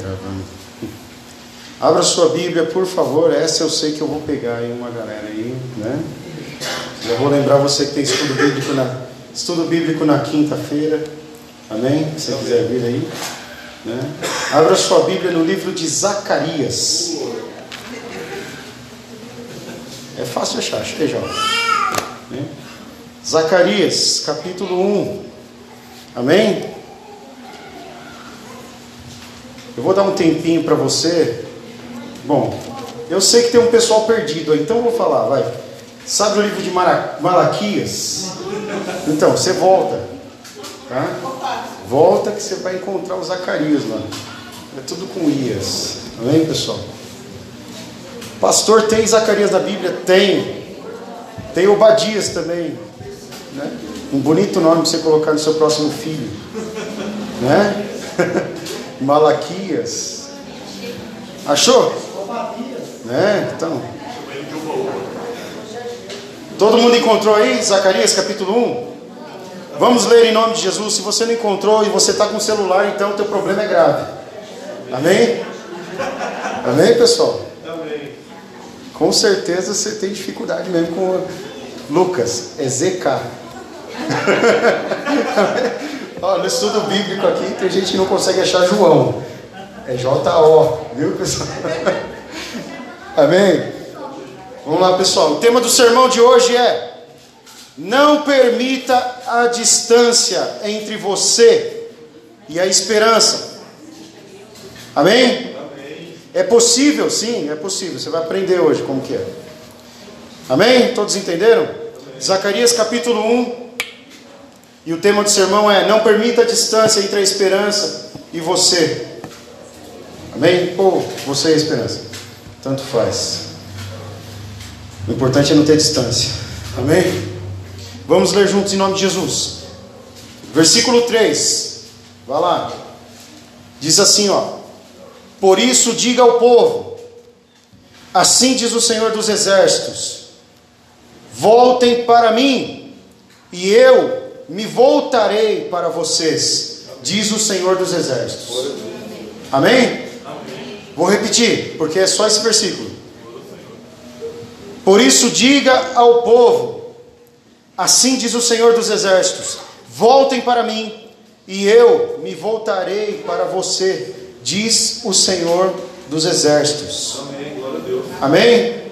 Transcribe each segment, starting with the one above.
Gravando. Abra sua Bíblia, por favor. Essa eu sei que eu vou pegar aí uma galera aí, né? Já vou lembrar você que tem estudo bíblico na, estudo bíblico na quinta-feira. Amém? Se você quiser vir aí. Né? Abra sua Bíblia no livro de Zacarias. É fácil achar, achei já. Né? Zacarias, capítulo 1. Amém? Eu vou dar um tempinho para você. Bom, eu sei que tem um pessoal perdido, então eu vou falar, vai. Sabe o livro de Malaquias? Então, você volta. Tá? Volta que você vai encontrar o Zacarias lá. É tudo com Ias. Amém, pessoal? Pastor, tem Zacarias na Bíblia? Tem. Tem Obadias também. Né? Um bonito nome para você colocar no seu próximo filho. Né? Malaquias. Achou? Né? Então. Todo mundo encontrou aí Zacarias capítulo 1? Vamos ler em nome de Jesus. Se você não encontrou e você está com o celular, então o teu problema é grave. Amém? Amém, pessoal? Amém. Com certeza você tem dificuldade mesmo com Lucas. É ZK. Ó, no estudo bíblico aqui tem gente que não consegue achar João. É J-O, viu pessoal? Amém? Vamos lá, pessoal. O tema do sermão de hoje é: Não permita a distância entre você e a esperança. Amém? Amém? É possível, sim, é possível. Você vai aprender hoje como que é. Amém? Todos entenderam? Amém. Zacarias capítulo 1, e o tema do sermão é: Não permita a distância entre a esperança e você. Amém? Ou você e a esperança. Tanto faz. O importante é não ter distância. Amém? Vamos ler juntos em nome de Jesus. Versículo 3. Vai lá. Diz assim, ó: Por isso diga ao povo: Assim diz o Senhor dos exércitos: Voltem para mim, e eu me voltarei para vocês, diz o Senhor dos Exércitos. Amém? Vou repetir, porque é só esse versículo. Por isso, diga ao povo: Assim diz o Senhor dos Exércitos: Voltem para mim, e eu me voltarei para você, diz o Senhor dos Exércitos. Amém?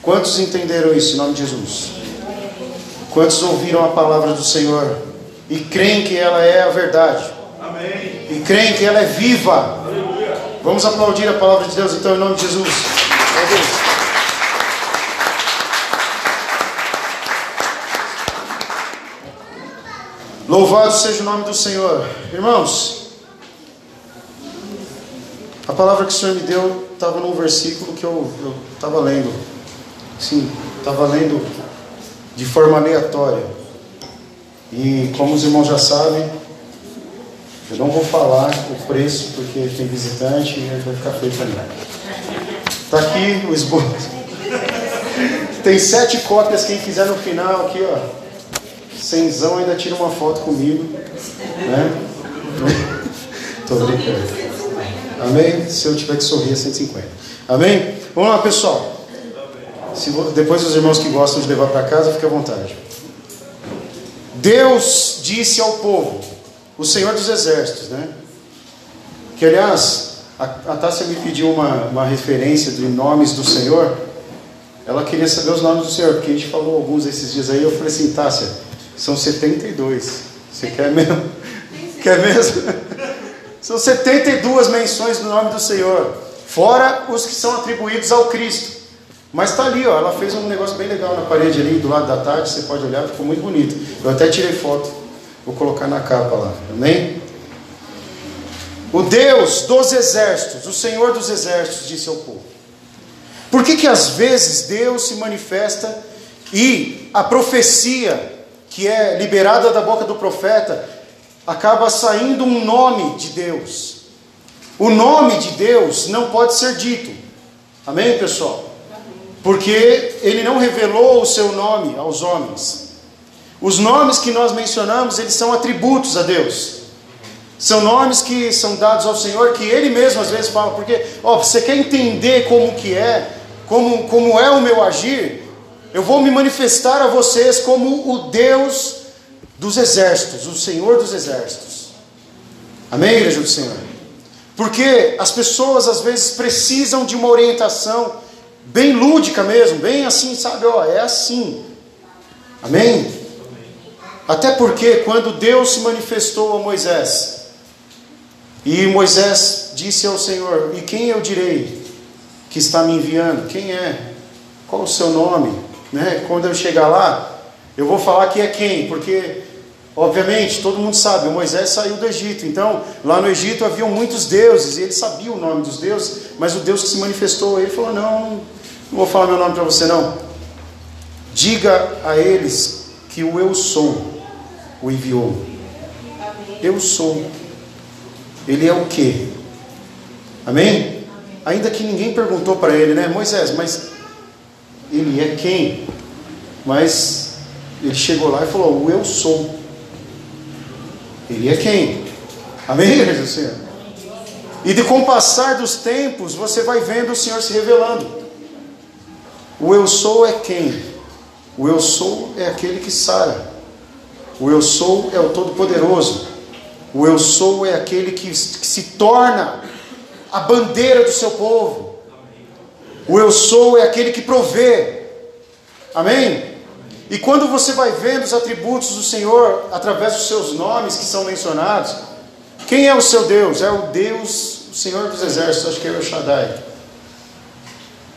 Quantos entenderam isso em nome de Jesus? Quantos ouviram a palavra do Senhor e creem que ela é a verdade? Amém. E creem que ela é viva? Aleluia. Vamos aplaudir a palavra de Deus então em nome de Jesus. Louvado seja o nome do Senhor. Irmãos, a palavra que o Senhor me deu estava num versículo que eu estava lendo. Sim, estava lendo de forma aleatória. E como os irmãos já sabem, eu não vou falar o preço porque tem visitante e vai ficar feio mim. Está aqui o esboço. Tem sete cópias, quem quiser no final aqui, ó. Cenzão ainda tira uma foto comigo. Né? Tô brincando. Amém? Se eu tiver que sorrir é 150. Amém? Vamos lá, pessoal. Se, depois os irmãos que gostam de levar para casa, fique à vontade. Deus disse ao povo, o Senhor dos Exércitos, né? Que aliás, a, a Tássia me pediu uma, uma referência de nomes do Senhor. Ela queria saber os nomes do Senhor, porque a gente falou alguns esses dias aí. Eu falei assim, Tássia, são 72. Você quer mesmo? Quer mesmo? São 72 menções do nome do Senhor, fora os que são atribuídos ao Cristo. Mas está ali, ó, ela fez um negócio bem legal na parede ali, do lado da tarde, você pode olhar, ficou muito bonito. Eu até tirei foto, vou colocar na capa lá, amém? O Deus dos exércitos, o Senhor dos exércitos, disse ao povo. Por que que às vezes Deus se manifesta e a profecia que é liberada da boca do profeta acaba saindo um nome de Deus? O nome de Deus não pode ser dito. Amém, pessoal? Porque ele não revelou o seu nome aos homens. Os nomes que nós mencionamos, eles são atributos a Deus. São nomes que são dados ao Senhor que Ele mesmo às vezes fala, porque, ó, você quer entender como que é, como, como é o meu agir, eu vou me manifestar a vocês como o Deus dos exércitos, o Senhor dos exércitos. Amém, igreja do Senhor? Porque as pessoas às vezes precisam de uma orientação bem lúdica mesmo, bem assim, sabe? Ó, é assim. Amém? Até porque quando Deus se manifestou a Moisés, e Moisés disse ao Senhor: E quem eu direi que está me enviando? Quem é? Qual o seu nome? Né? Quando eu chegar lá, eu vou falar que é quem, porque Obviamente, todo mundo sabe, Moisés saiu do Egito, então lá no Egito haviam muitos deuses, e ele sabia o nome dos deuses, mas o Deus que se manifestou, ele falou: Não, não vou falar meu nome para você, não. Diga a eles que o Eu sou o enviou. Eu sou. Ele é o que? Amém? Ainda que ninguém perguntou para ele, né, Moisés, mas ele é quem? Mas ele chegou lá e falou: O Eu sou. É quem? Amém, igreja Senhor? E de com o passar dos tempos, você vai vendo o Senhor se revelando. O eu sou é quem? O eu sou é aquele que sara. O eu sou é o Todo-Poderoso. O eu sou é aquele que, que se torna a bandeira do seu povo. O eu sou é aquele que provê. Amém? E quando você vai vendo os atributos do Senhor através dos seus nomes que são mencionados, quem é o seu Deus? É o Deus, o Senhor dos Exércitos, acho que é o Shaddai.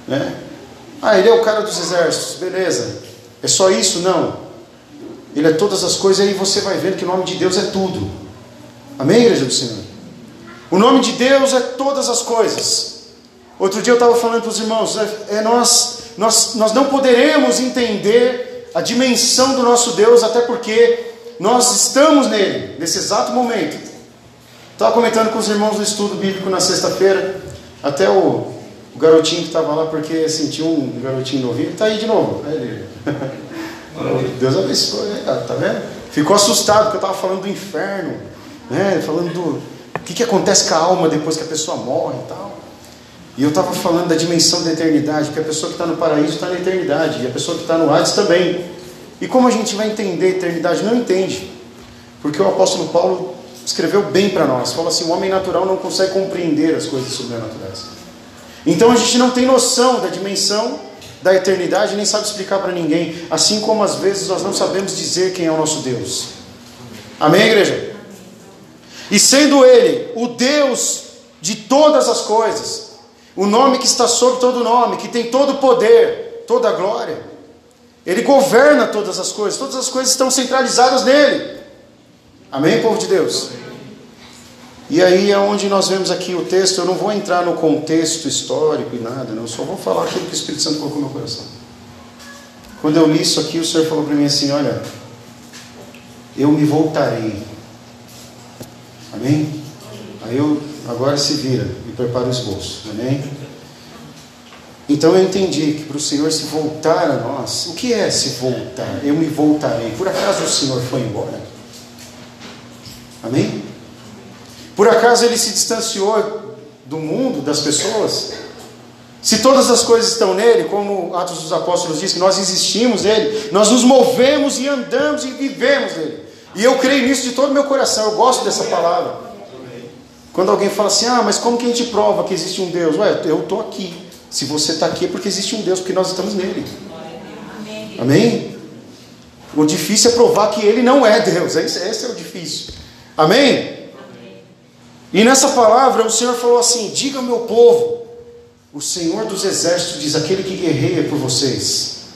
Né? Ah, ele é o cara dos exércitos, beleza. É só isso? Não. Ele é todas as coisas, e aí você vai vendo que o nome de Deus é tudo. Amém, igreja do Senhor? O nome de Deus é todas as coisas. Outro dia eu estava falando para os irmãos, é, é nós, nós, nós não poderemos entender a dimensão do nosso Deus, até porque nós estamos nele, nesse exato momento. Estava comentando com os irmãos do estudo bíblico na sexta-feira, até o, o, garotinho que estava lá, porque sentiu um garotinho novinho, está aí de novo. Ele, Deus abençoe, né, tá vendo? Ficou assustado, porque eu estava falando do inferno, né? falando do o que, que acontece com a alma depois que a pessoa morre e tal. E eu estava falando da dimensão da eternidade, porque a pessoa que está no paraíso está na eternidade, e a pessoa que está no Hades também. E como a gente vai entender a eternidade? Não entende. Porque o apóstolo Paulo escreveu bem para nós. Fala assim: o homem natural não consegue compreender as coisas sobrenaturais. Então a gente não tem noção da dimensão da eternidade, nem sabe explicar para ninguém. Assim como às vezes nós não sabemos dizer quem é o nosso Deus. Amém, igreja? E sendo Ele o Deus de todas as coisas, o nome que está sobre todo nome, que tem todo o poder, toda a glória. Ele governa todas as coisas, todas as coisas estão centralizadas nele. Amém, povo de Deus? E aí é onde nós vemos aqui o texto. Eu não vou entrar no contexto histórico e nada, não. Eu só vou falar aquilo que o Espírito Santo colocou no meu coração. Quando eu li isso aqui, o Senhor falou para mim assim: Olha, eu me voltarei. Amém? Aí eu agora se vira prepara o esboço. Amém? Então eu entendi que para o Senhor se voltar a nós, o que é se voltar? Eu me voltarei. Por acaso o Senhor foi embora? Amém? Por acaso ele se distanciou do mundo, das pessoas? Se todas as coisas estão nele, como Atos dos Apóstolos diz, que nós existimos nele, nós nos movemos e andamos e vivemos nele. E eu creio nisso de todo o meu coração, eu gosto dessa palavra. Quando alguém fala assim, ah, mas como que a gente prova que existe um Deus? Ué, eu estou aqui. Se você está aqui é porque existe um Deus, porque nós estamos nele. Amém? O difícil é provar que ele não é Deus. Esse, esse é o difícil. Amém? E nessa palavra o Senhor falou assim: diga ao meu povo, o Senhor dos exércitos diz: aquele que guerreia por vocês,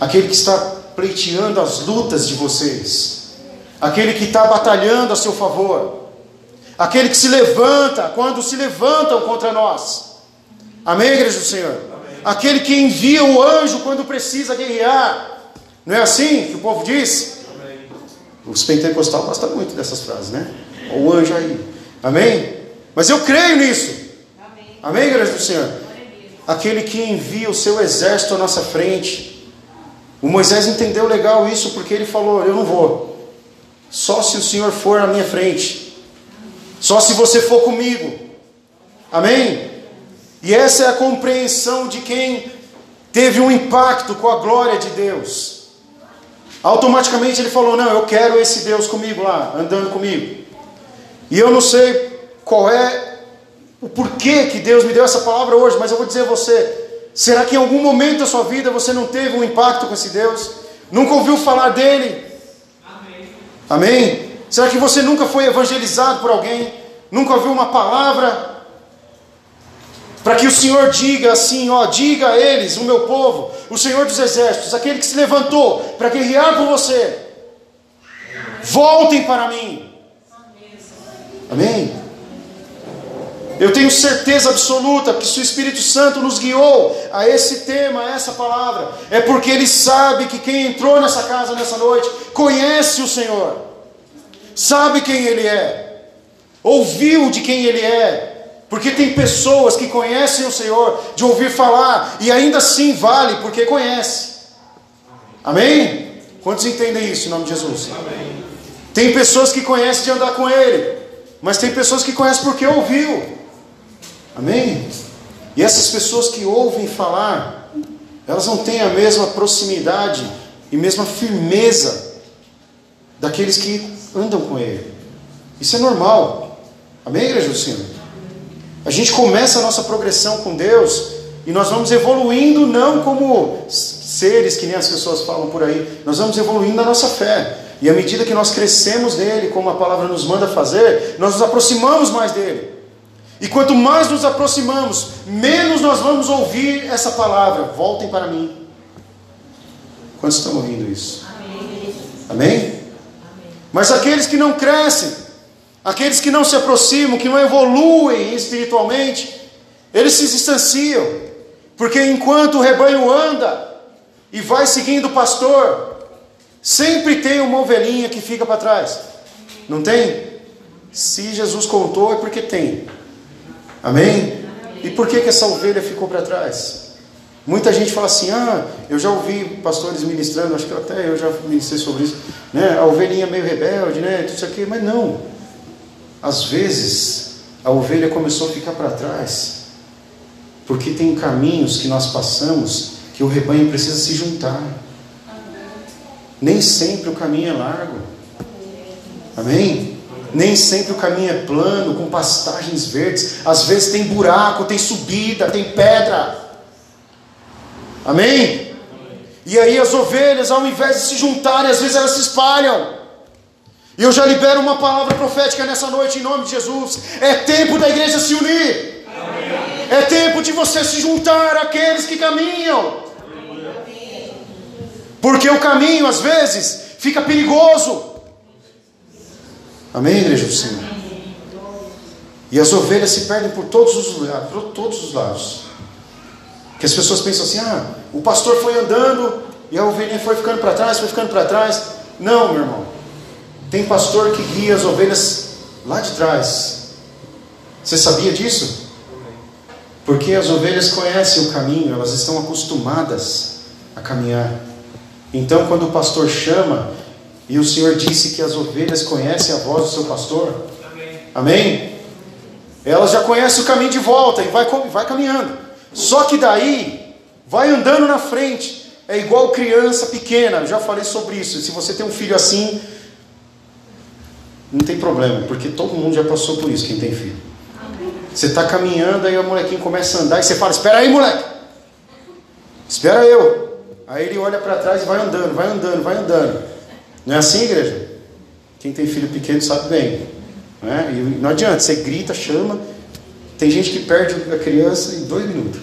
aquele que está pleiteando as lutas de vocês, aquele que está batalhando a seu favor aquele que se levanta quando se levantam contra nós. Amém, igreja do Senhor? Amém. Aquele que envia o anjo quando precisa guerrear. Não é assim que o povo diz? Amém. Os pentecostais gostam muito dessas frases, né? O anjo aí. Amém? Mas eu creio nisso. Amém, Amém igreja do Senhor? Aquele que envia o seu exército à nossa frente. O Moisés entendeu legal isso porque ele falou: Eu não vou. Só se o Senhor for à minha frente. Só se você for comigo. Amém? E essa é a compreensão de quem teve um impacto com a glória de Deus. Automaticamente ele falou: Não, eu quero esse Deus comigo lá, andando comigo. E eu não sei qual é o porquê que Deus me deu essa palavra hoje, mas eu vou dizer a você: será que em algum momento da sua vida você não teve um impacto com esse Deus? Nunca ouviu falar dele? Amém? Amém? Será que você nunca foi evangelizado por alguém? Nunca ouviu uma palavra? Para que o Senhor diga assim, ó, diga a eles, o meu povo, o Senhor dos exércitos, aquele que se levantou para guerrear por você, voltem para mim. Amém? Eu tenho certeza absoluta que se o Espírito Santo nos guiou a esse tema, a essa palavra, é porque ele sabe que quem entrou nessa casa nessa noite conhece o Senhor, sabe quem ele é, ouviu de quem ele é, porque tem pessoas que conhecem o Senhor de ouvir falar e ainda assim vale porque conhece. Amém? Quantos entendem isso em nome de Jesus? Amém. Tem pessoas que conhecem de andar com Ele, mas tem pessoas que conhecem porque ouviu. Amém? E essas pessoas que ouvem falar, elas não têm a mesma proximidade e mesma firmeza daqueles que andam com Ele. Isso é normal. Amém, igreja do Senhor? A gente começa a nossa progressão com Deus e nós vamos evoluindo não como seres que nem as pessoas falam por aí, nós vamos evoluindo na nossa fé. E à medida que nós crescemos nele, como a palavra nos manda fazer, nós nos aproximamos mais dele. E quanto mais nos aproximamos, menos nós vamos ouvir essa palavra. Voltem para mim. Quantos estão ouvindo isso? Amém? Amém? Mas aqueles que não crescem, aqueles que não se aproximam, que não evoluem espiritualmente, eles se distanciam. Porque enquanto o rebanho anda e vai seguindo o pastor, sempre tem uma ovelhinha que fica para trás. Não tem? Se Jesus contou, é porque tem. Amém? E por que, que essa ovelha ficou para trás? Muita gente fala assim: ah, eu já ouvi pastores ministrando, acho que até eu já ministrei sobre isso, né? A ovelhinha meio rebelde, né? Tudo isso aqui, mas não. Às vezes a ovelha começou a ficar para trás, porque tem caminhos que nós passamos que o rebanho precisa se juntar. Nem sempre o caminho é largo. Amém? Nem sempre o caminho é plano, com pastagens verdes. Às vezes tem buraco, tem subida, tem pedra. Amém? E aí as ovelhas, ao invés de se juntarem, às vezes elas se espalham. E eu já libero uma palavra profética nessa noite em nome de Jesus. É tempo da igreja se unir. É tempo de você se juntar àqueles que caminham. Porque o caminho às vezes fica perigoso. Amém, igreja do Senhor? E as ovelhas se perdem por todos os lugares, por todos os lados. Que as pessoas pensam assim: ah, o pastor foi andando e a ovelhinha foi ficando para trás, foi ficando para trás. Não, meu irmão. Tem pastor que guia as ovelhas lá de trás. Você sabia disso? Porque as ovelhas conhecem o caminho, elas estão acostumadas a caminhar. Então, quando o pastor chama, e o Senhor disse que as ovelhas conhecem a voz do seu pastor. Amém? Amém? Elas já conhecem o caminho de volta e vai, vai caminhando. Só que daí, vai andando na frente. É igual criança pequena. Já falei sobre isso. Se você tem um filho assim, não tem problema, porque todo mundo já passou por isso, quem tem filho. Você está caminhando, aí o molequinho começa a andar e você fala: Espera aí, moleque. Espera eu. Aí ele olha para trás e vai andando, vai andando, vai andando. Não é assim, igreja? Quem tem filho pequeno sabe bem. É? e não adianta, você grita, chama. Tem gente que perde a criança em dois minutos.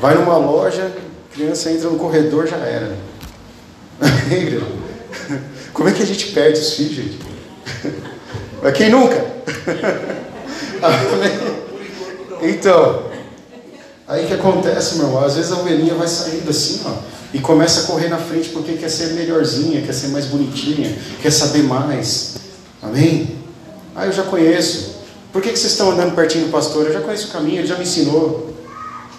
Vai numa loja, criança entra no corredor, já era. Como é que a gente perde os filhos, gente? Mas quem nunca? então, aí que acontece, meu irmão? Às vezes a ovelhinha vai saindo assim, ó e começa a correr na frente porque quer ser melhorzinha, quer ser mais bonitinha, quer saber mais. Amém? Ah, eu já conheço. Por que, que vocês estão andando pertinho do pastor? Eu já conheço o caminho, ele já me ensinou.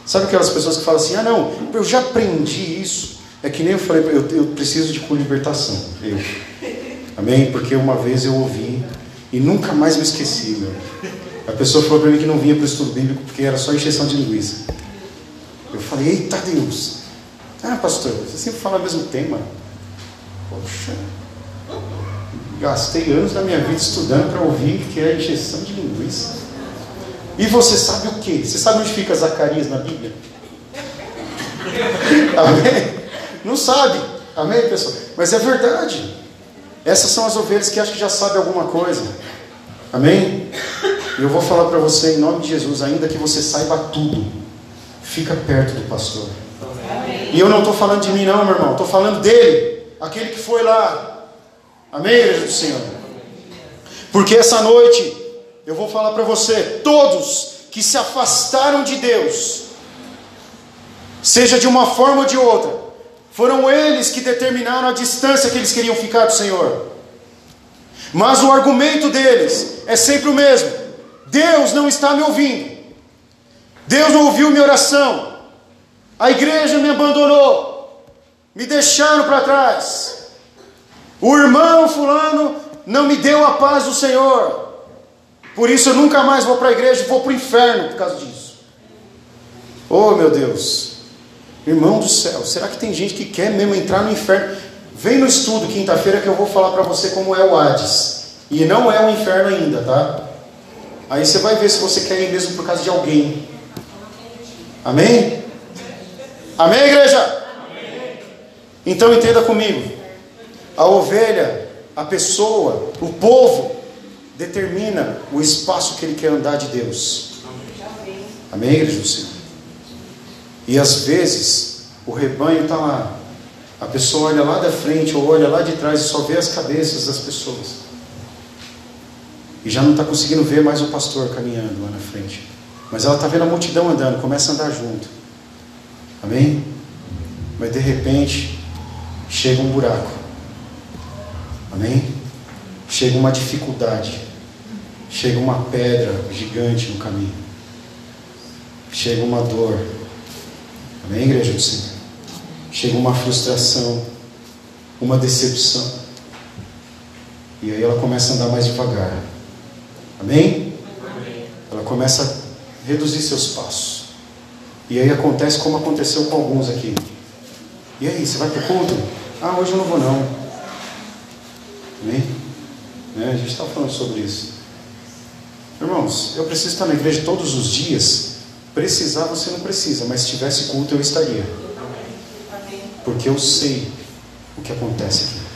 Sabe aquelas pessoas que falam assim: ah, não, eu já aprendi isso. É que nem eu falei, eu, eu preciso de libertação. Eu. Amém? Porque uma vez eu ouvi E nunca mais me esqueci, meu. A pessoa falou para mim que não vinha para o estudo bíblico porque era só encheção de linguiça. Eu falei, eita Deus! Ah, pastor, você sempre fala o mesmo tema. Poxa, gastei anos da minha vida estudando para ouvir que é encheção de linguiça. E você sabe o que? Você sabe onde fica Zacarias na Bíblia? Amém? Não sabe. Amém, pessoal? Mas é verdade. Essas são as ovelhas que acham que já sabem alguma coisa. Amém? Eu vou falar para você em nome de Jesus, ainda que você saiba tudo, fica perto do pastor. Amém. E eu não estou falando de mim, não, meu irmão. Estou falando dele, aquele que foi lá. Amém, igreja do Senhor? Porque essa noite eu vou falar para você, todos que se afastaram de Deus, seja de uma forma ou de outra, foram eles que determinaram a distância que eles queriam ficar do Senhor. Mas o argumento deles é sempre o mesmo: Deus não está me ouvindo, Deus não ouviu minha oração, a igreja me abandonou, me deixaram para trás, o irmão Fulano não me deu a paz do Senhor, por isso eu nunca mais vou para a igreja e vou para o inferno por causa disso. Oh meu Deus, irmão do céu, será que tem gente que quer mesmo entrar no inferno? Vem no estudo quinta-feira que eu vou falar para você como é o Hades. E não é o inferno ainda, tá? Aí você vai ver se você quer ir mesmo por causa de alguém. Amém? Amém, igreja? Amém. Então entenda comigo. A ovelha, a pessoa, o povo, determina o espaço que ele quer andar de Deus. Amém, igreja do Senhor? E às vezes o rebanho está lá. A pessoa olha lá da frente ou olha lá de trás e só vê as cabeças das pessoas. E já não está conseguindo ver mais o pastor caminhando lá na frente. Mas ela está vendo a multidão andando, começa a andar junto. Amém? Mas de repente chega um buraco. Amém? Chega uma dificuldade chega uma pedra gigante no caminho, chega uma dor, amém, igreja do Senhor? Chega uma frustração, uma decepção, e aí ela começa a andar mais devagar, amém? amém. Ela começa a reduzir seus passos, e aí acontece como aconteceu com alguns aqui. E aí, você vai para o culto? Ah, hoje eu não vou não. Amém? Né? A gente está falando sobre isso. Irmãos, eu preciso estar na igreja todos os dias. Precisar você não precisa, mas se tivesse culto eu estaria. Porque eu sei o que acontece aqui.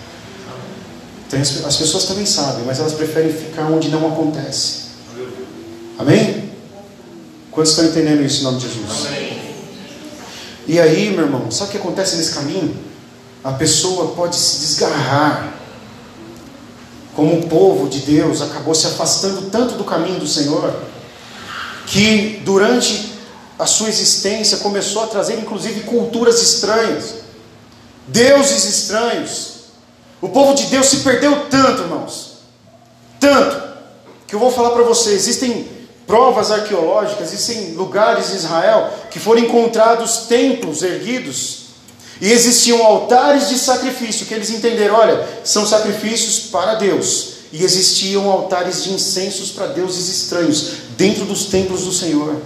Então, as pessoas também sabem, mas elas preferem ficar onde não acontece. Amém? Quantos estão entendendo isso em nome de Jesus? E aí, meu irmão, sabe o que acontece nesse caminho? A pessoa pode se desgarrar como o povo de Deus acabou se afastando tanto do caminho do Senhor, que durante a sua existência começou a trazer inclusive culturas estranhas, deuses estranhos. O povo de Deus se perdeu tanto, irmãos, tanto, que eu vou falar para vocês: existem provas arqueológicas, existem lugares em Israel que foram encontrados templos erguidos e existiam altares de sacrifício, que eles entenderam, olha, são sacrifícios para Deus. E existiam altares de incensos para deuses estranhos, dentro dos templos do Senhor.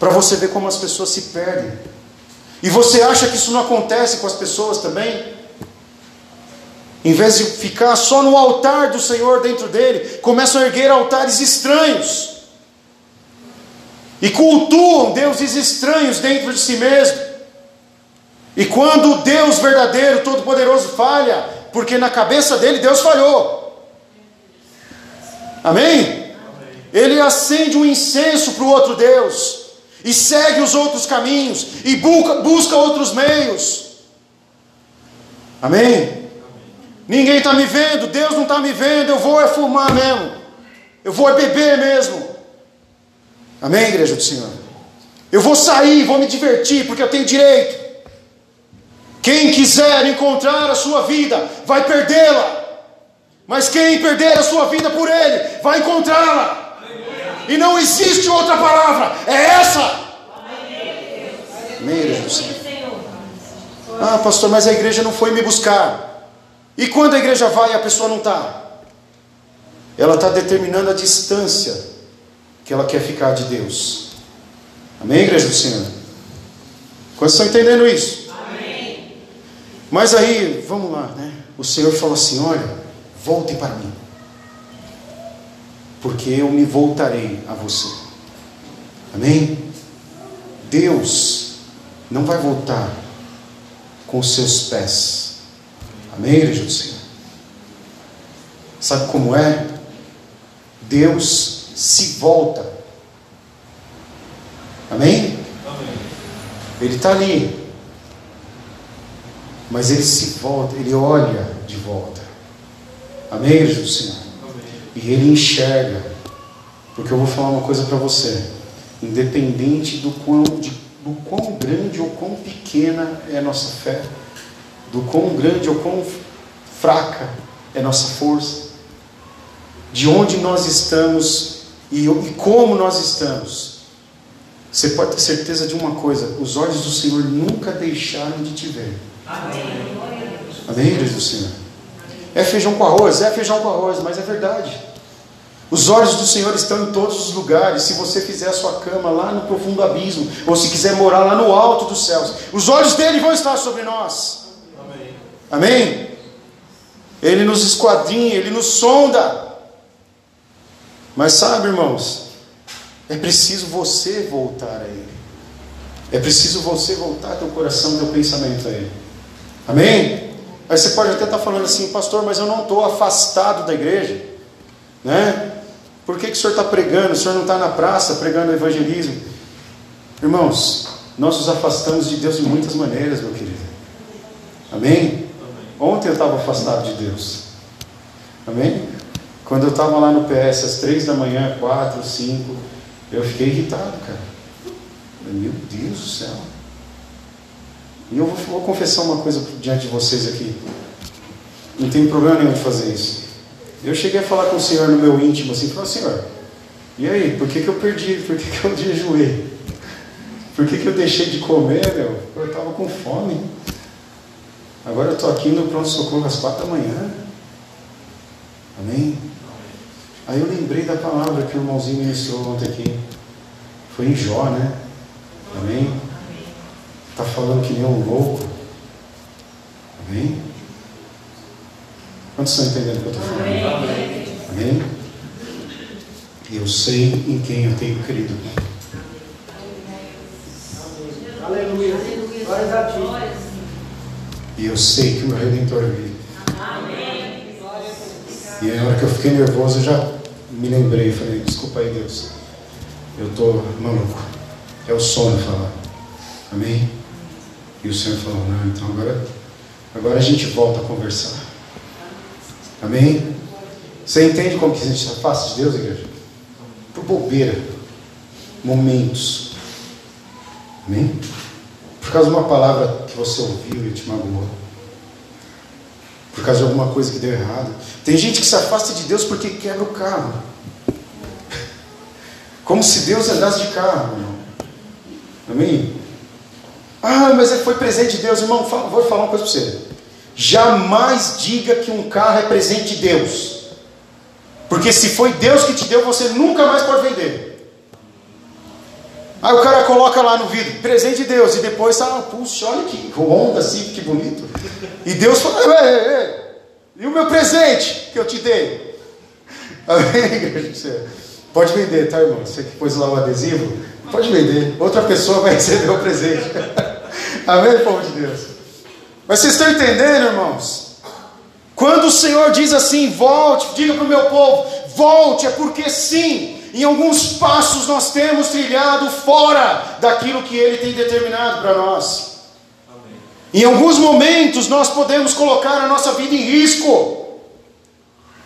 Para você ver como as pessoas se perdem. E você acha que isso não acontece com as pessoas também? Em vez de ficar só no altar do Senhor dentro dele, começam a erguer altares estranhos. E cultuam deuses estranhos dentro de si mesmo. E quando o Deus verdadeiro, todo-poderoso, falha, porque na cabeça dele Deus falhou. Amém? Ele acende um incenso para o outro Deus, e segue os outros caminhos, e busca, busca outros meios. Amém? Ninguém está me vendo, Deus não está me vendo, eu vou é fumar mesmo, eu vou é beber mesmo. Amém, igreja do Senhor? Eu vou sair, vou me divertir, porque eu tenho direito. Quem quiser encontrar a sua vida, vai perdê-la. Mas quem perder a sua vida por Ele, vai encontrá-la. E não existe outra palavra, é essa. Amém, Ah, pastor, mas a igreja não foi me buscar. E quando a igreja vai e a pessoa não está? ela está determinando a distância que ela quer ficar de Deus. Amém, igreja do Senhor? Quantos estão entendendo isso? Mas aí, vamos lá, né? O Senhor falou assim: olha, voltem para mim, porque eu me voltarei a você. Amém? Deus não vai voltar com os seus pés. Amém, igreja do Senhor? Sabe como é? Deus se volta. Amém? Amém. Ele está ali. Mas ele se volta, ele olha de volta. Amém, igreja do Senhor? Amém. E ele enxerga. Porque eu vou falar uma coisa para você. Independente do quão, de, do quão grande ou quão pequena é a nossa fé, do quão grande ou quão fraca é a nossa força, de onde nós estamos e, e como nós estamos, você pode ter certeza de uma coisa: os olhos do Senhor nunca deixaram de te ver. Amém. Igreja do Senhor? É feijão com arroz? É feijão com arroz, mas é verdade. Os olhos do Senhor estão em todos os lugares. Se você fizer a sua cama lá no profundo abismo, ou se quiser morar lá no alto dos céus, os olhos dele vão estar sobre nós. Amém? Amém? Ele nos esquadrinha, ele nos sonda. Mas sabe, irmãos, é preciso você voltar a Ele. É preciso você voltar teu coração, teu pensamento a Ele. Amém? Aí você pode até estar falando assim, pastor, mas eu não estou afastado da igreja, né? Por que, que o senhor está pregando? O senhor não está na praça pregando evangelismo? Irmãos, nós nos afastamos de Deus de muitas maneiras, meu querido. Amém. Ontem eu estava afastado de Deus. Amém? Quando eu estava lá no PS às três da manhã, quatro, cinco, eu fiquei irritado, cara. Meu Deus do céu. E eu vou, vou confessar uma coisa diante de vocês aqui. Não tem problema nenhum de fazer isso. Eu cheguei a falar com o Senhor no meu íntimo assim, falei, Senhor, e aí, por que, que eu perdi? Por que, que eu jejuei? Por que, que eu deixei de comer, meu? Eu estava com fome. Agora eu estou aqui no pronto-socorro às quatro da manhã. Amém? Aí eu lembrei da palavra que o irmãozinho ministrou ontem aqui. Foi em Jó, né? Amém? Está falando que nem um louco. Amém? Quantos estão entendendo o que eu estou falando? Amém? E eu sei em quem eu tenho crido. Aleluia. Glória a ti. E eu sei que o meu Redentor vive. Amém. E a hora que eu fiquei nervoso, eu já me lembrei. Falei, desculpa aí, Deus. Eu estou maluco. É o sono falar. Amém? E o Senhor falou, não, então agora, agora a gente volta a conversar. Amém? Você entende como que a gente se afasta de Deus, igreja? Por bobeira. Momentos. Amém? Por causa de uma palavra que você ouviu e te magoou. Por causa de alguma coisa que deu errado. Tem gente que se afasta de Deus porque quebra o carro. Como se Deus andasse de carro, irmão. Amém? Ah, mas foi presente de Deus, irmão. Vou falar uma coisa para você. Jamais diga que um carro é presente de Deus. Porque se foi Deus que te deu, você nunca mais pode vender. Aí o cara coloca lá no vidro, presente de Deus, e depois, ah, puxa, olha que onda assim, que bonito. E Deus fala, ei, ei, ei, e o meu presente que eu te dei? Amém, igreja? Pode vender, tá, irmão? Você que pôs lá o adesivo, pode vender. Outra pessoa vai receber o presente. Amém, povo de Deus? Mas vocês estão entendendo, irmãos? Quando o Senhor diz assim, volte, diga para o meu povo, volte, é porque sim, em alguns passos nós temos trilhado fora daquilo que Ele tem determinado para nós. Amém. Em alguns momentos nós podemos colocar a nossa vida em risco.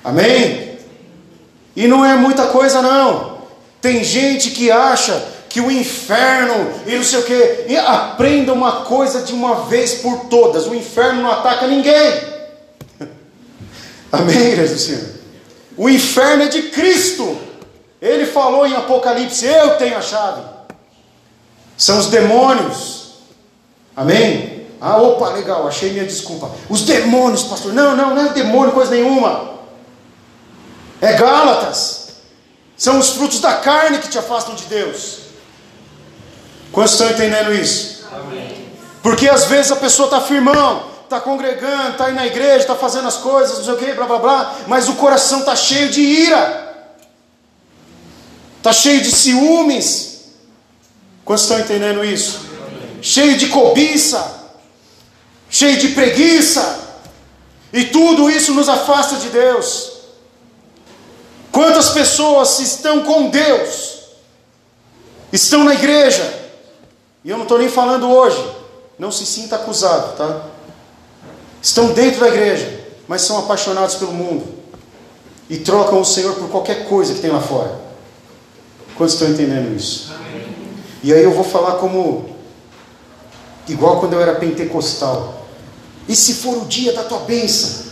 Amém? E não é muita coisa, não. Tem gente que acha que o inferno e não sei o que. E aprenda uma coisa de uma vez por todas: o inferno não ataca ninguém. Amém, igreja do Senhor? O inferno é de Cristo. Ele falou em Apocalipse: Eu tenho a chave. São os demônios. Amém? Ah, opa, legal, achei minha desculpa. Os demônios, pastor. Não, não, não é demônio, coisa nenhuma. É Gálatas. São os frutos da carne que te afastam de Deus. Quantos estão entendendo isso? Amém. Porque às vezes a pessoa está firmão, está congregando, está aí na igreja, está fazendo as coisas, não sei o que, blá blá blá, mas o coração está cheio de ira, está cheio de ciúmes. Quantos estão entendendo isso? Amém. Cheio de cobiça, cheio de preguiça, e tudo isso nos afasta de Deus. Quantas pessoas estão com Deus, estão na igreja, e eu não estou nem falando hoje, não se sinta acusado, tá? Estão dentro da igreja, mas são apaixonados pelo mundo e trocam o Senhor por qualquer coisa que tem lá fora. Quantos estão entendendo isso? E aí eu vou falar como igual quando eu era pentecostal. E se for o dia da tua bênção?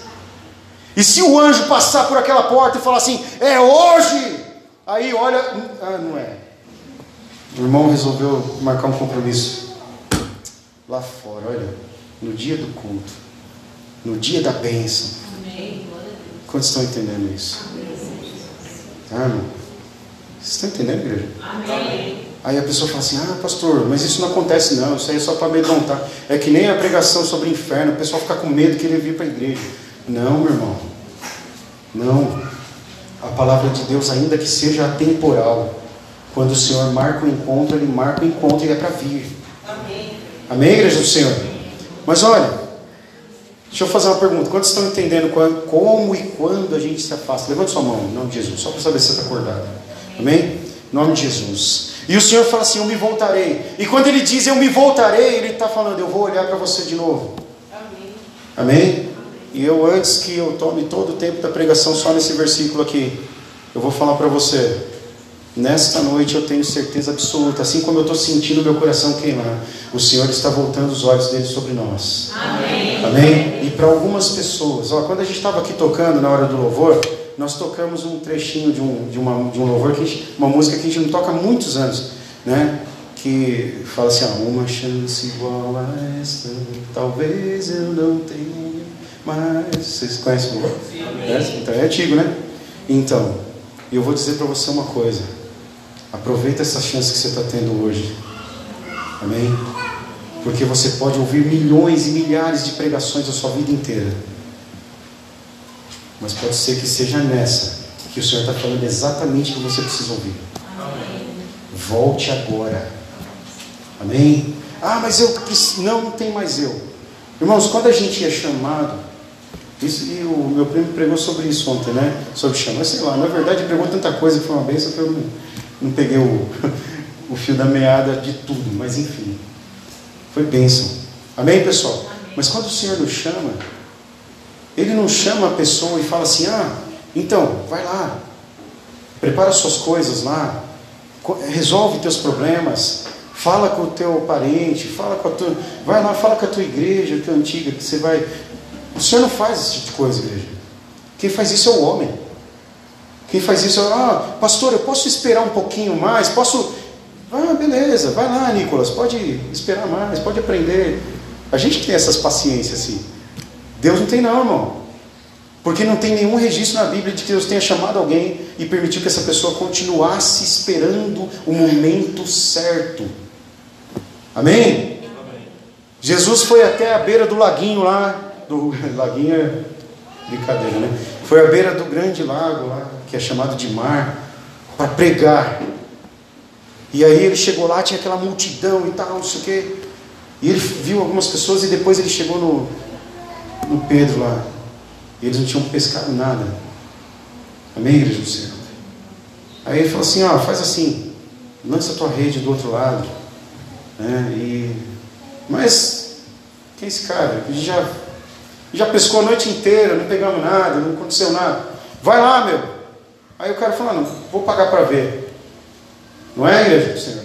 E se o anjo passar por aquela porta e falar assim, é hoje? Aí olha, ah, não é. O irmão resolveu marcar um compromisso lá fora, olha, no dia do culto, no dia da bênção. Quantos estão entendendo isso? Ah, irmão? Vocês estão entendendo, igreja? Amém. Aí a pessoa fala assim: Ah, pastor, mas isso não acontece, não. Isso aí é só para amedrontar. É que nem a pregação sobre o inferno, o pessoal fica com medo de querer vir para a igreja. Não, meu irmão. Não. A palavra de Deus, ainda que seja atemporal, quando o Senhor marca o encontro, Ele marca o encontro e é para vir. Amém. Amém, igreja do Senhor? Mas olha, deixa eu fazer uma pergunta. Quantos estão entendendo como e quando a gente se afasta? Levante sua mão, em nome de Jesus, só para saber se você está acordado. Amém? Em nome de Jesus. E o Senhor fala assim: Eu me voltarei. E quando Ele diz Eu me voltarei, Ele está falando: Eu vou olhar para você de novo. Amém. Amém? E eu, antes que eu tome todo o tempo da pregação só nesse versículo aqui, eu vou falar para você: Nesta noite eu tenho certeza absoluta, assim como eu estou sentindo meu coração queimar, o Senhor está voltando os olhos dele sobre nós. Amém. Amém? E para algumas pessoas, ó, quando a gente estava aqui tocando na hora do louvor, nós tocamos um trechinho de um, de uma, de um louvor, que gente, uma música que a gente não toca há muitos anos, né? que fala assim: ah, uma chance igual a esta, talvez eu não tenha mais. Vocês conhecem o louvor? É? Então é antigo, né? Então, eu vou dizer para você uma coisa. Aproveita essa chance que você está tendo hoje. Amém? Porque você pode ouvir milhões e milhares de pregações a sua vida inteira. Mas pode ser que seja nessa que o Senhor está falando exatamente o que você precisa ouvir. Amém. Volte agora. Amém? Ah, mas eu não, não tem mais eu. Irmãos, quando a gente é chamado, isso, e o meu primo pregou sobre isso ontem, né? Sobre chamar, sei lá, na verdade pregou tanta coisa que foi uma bênção que eu não, não peguei o, o fio da meada de tudo, mas enfim, foi bênção. Amém, pessoal? Amém. Mas quando o Senhor nos chama, Ele não chama a pessoa e fala assim: ah, então, vai lá, prepara suas coisas lá, resolve teus problemas, fala com o teu parente, fala com a tua, vai lá, fala com a tua igreja, a tua antiga, que você vai. O Senhor não faz esse tipo de coisa, igreja. Quem faz isso é o homem. Quem faz isso, ah, pastor, eu posso esperar um pouquinho mais? Posso. Ah, beleza, vai lá, Nicolas, pode esperar mais, pode aprender. A gente tem essas paciências assim. Deus não tem, não, irmão. Porque não tem nenhum registro na Bíblia de que Deus tenha chamado alguém e permitiu que essa pessoa continuasse esperando o momento certo. Amém? Amém? Jesus foi até a beira do laguinho lá. Do laguinho é brincadeira, né? Foi à beira do grande lago lá que é chamado de mar, para pregar. E aí ele chegou lá, tinha aquela multidão e tal, não sei o quê. E ele viu algumas pessoas e depois ele chegou no, no Pedro lá. E eles não tinham pescado nada. Amém, igreja do céu? Aí ele falou assim, ó, faz assim, lança a tua rede do outro lado. Né? E, mas, quem é esse cara? A gente já, já pescou a noite inteira, não pegamos nada, não aconteceu nada. Vai lá, meu. Aí o cara falou, não, vou pagar para ver. Não é, igreja do Senhor?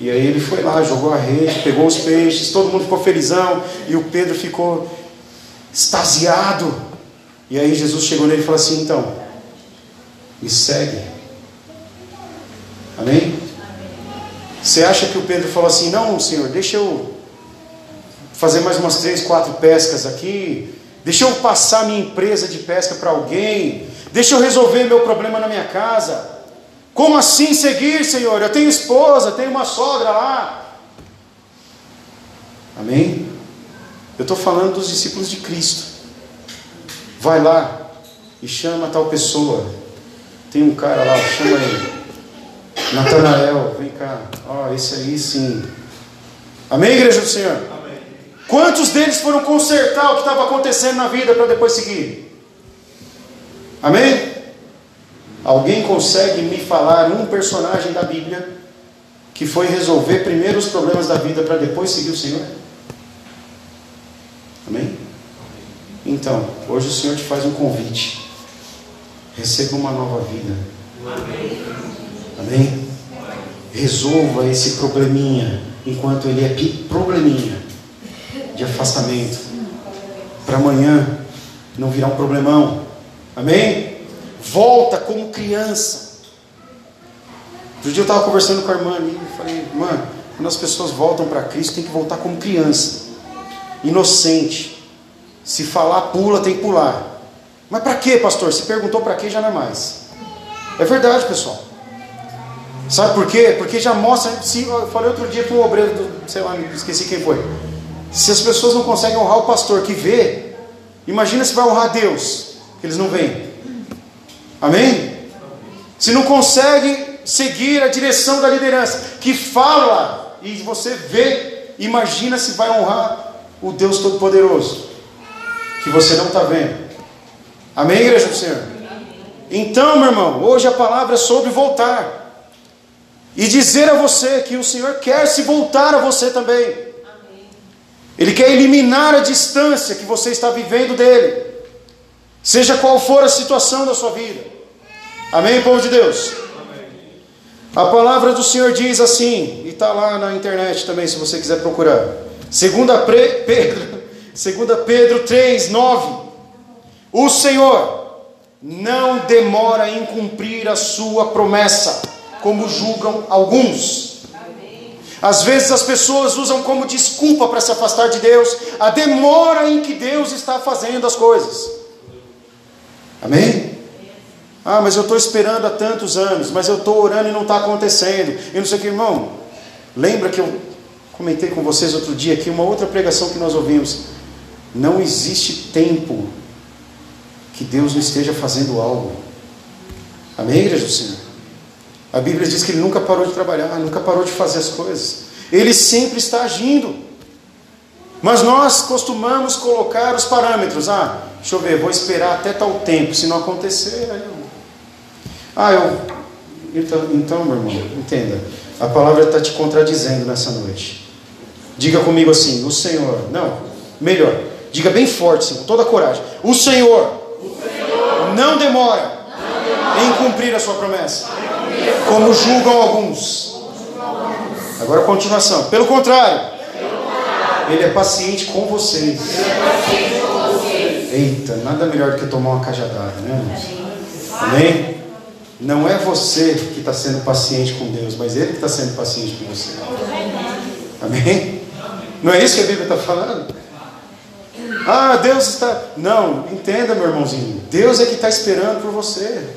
E aí ele foi lá, jogou a rede, pegou os peixes, todo mundo ficou felizão, e o Pedro ficou extasiado. E aí Jesus chegou nele e falou assim, então, me segue. Amém? Você acha que o Pedro falou assim, não, Senhor, deixa eu fazer mais umas três, quatro pescas aqui, deixa eu passar minha empresa de pesca para alguém, Deixa eu resolver meu problema na minha casa. Como assim seguir, Senhor? Eu tenho esposa, tenho uma sogra lá. Amém? Eu estou falando dos discípulos de Cristo. Vai lá e chama tal pessoa. Tem um cara lá, chama ele. Natanael, vem cá. Ó, oh, esse aí sim. Amém, igreja do Senhor? Quantos deles foram consertar o que estava acontecendo na vida para depois seguir? Amém? Alguém consegue me falar um personagem da Bíblia que foi resolver primeiro os problemas da vida para depois seguir o Senhor? Amém? Então, hoje o Senhor te faz um convite. Receba uma nova vida. Amém? Resolva esse probleminha enquanto ele é probleminha de afastamento. Para amanhã não virar um problemão. Amém? Volta como criança. Outro dia eu estava conversando com a irmã ali e falei, mano, quando as pessoas voltam para Cristo, tem que voltar como criança, inocente. Se falar pula, tem que pular. Mas para quê, pastor? Se perguntou para quê, já não é mais. É verdade, pessoal. Sabe por quê? Porque já mostra. Se, eu falei outro dia para um obreiro, do, sei lá, esqueci quem foi. Se as pessoas não conseguem honrar o pastor que vê, imagina se vai honrar Deus, que eles não veem. Amém? Se não consegue seguir a direção da liderança, que fala e você vê, imagina se vai honrar o Deus Todo-Poderoso, que você não está vendo. Amém, igreja do Senhor? Então, meu irmão, hoje a palavra é sobre voltar. E dizer a você que o Senhor quer se voltar a você também. Ele quer eliminar a distância que você está vivendo dele. Seja qual for a situação da sua vida. Amém, povo de Deus? A palavra do Senhor diz assim, e está lá na internet também, se você quiser procurar. Segunda Pedro, segunda Pedro 3, 9. O Senhor não demora em cumprir a sua promessa, como julgam alguns. Às vezes as pessoas usam como desculpa para se afastar de Deus a demora em que Deus está fazendo as coisas. Amém? Ah, mas eu estou esperando há tantos anos, mas eu estou orando e não está acontecendo. E não sei o que, irmão. Lembra que eu comentei com vocês outro dia aqui, uma outra pregação que nós ouvimos. Não existe tempo que Deus não esteja fazendo algo. Amém, igreja do Senhor? A Bíblia diz que Ele nunca parou de trabalhar, nunca parou de fazer as coisas. Ele sempre está agindo. Mas nós costumamos colocar os parâmetros. Ah, deixa eu ver, vou esperar até tal tempo. Se não acontecer, aí eu. Ah, eu. Então, então meu irmão, entenda. A palavra está te contradizendo nessa noite. Diga comigo assim: o Senhor. Não, melhor. Diga bem forte, sim, com toda a coragem. O Senhor, o Senhor não, demora não demora em cumprir a sua promessa, como julgam alguns. Agora a continuação. Pelo contrário ele é paciente com vocês. Eita, nada melhor do que tomar uma cajadada, né? Amém? Não é você que está sendo paciente com Deus, mas Ele que está sendo paciente com você. Amém? Não é isso que a Bíblia está falando? Ah, Deus está. Não, entenda, meu irmãozinho. Deus é que está esperando por você.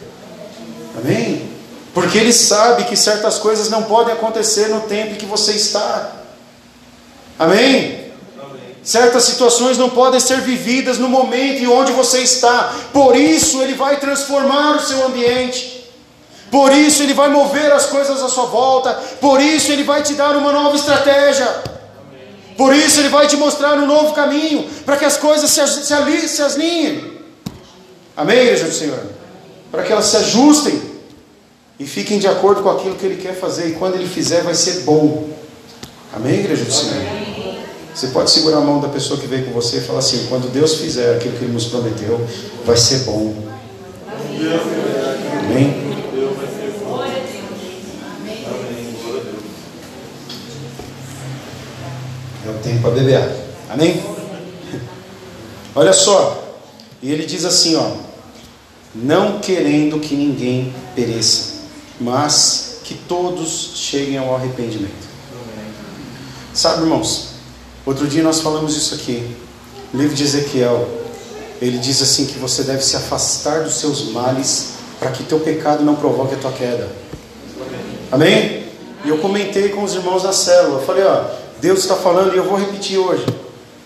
Amém? Porque Ele sabe que certas coisas não podem acontecer no tempo em que você está. Amém? Certas situações não podem ser vividas no momento em onde você está. Por isso ele vai transformar o seu ambiente. Por isso ele vai mover as coisas à sua volta. Por isso ele vai te dar uma nova estratégia. Por isso ele vai te mostrar um novo caminho para que as coisas se, se, se alinhem. Amém, igreja do Senhor? Para que elas se ajustem e fiquem de acordo com aquilo que ele quer fazer. E quando ele fizer, vai ser bom. Amém, igreja do Senhor? Você pode segurar a mão da pessoa que veio com você e falar assim: quando Deus fizer aquilo que Ele nos prometeu, vai ser bom. Amém? É o tempo para beber. Amém? Olha só. E ele diz assim: ó, não querendo que ninguém pereça, mas que todos cheguem ao arrependimento. Sabe, irmãos? Outro dia nós falamos isso aqui. Livro de Ezequiel. ele diz assim que você deve se afastar dos seus males para que teu pecado não provoque a tua queda. Amém? E eu comentei com os irmãos na célula. Eu falei, ó, Deus está falando e eu vou repetir hoje.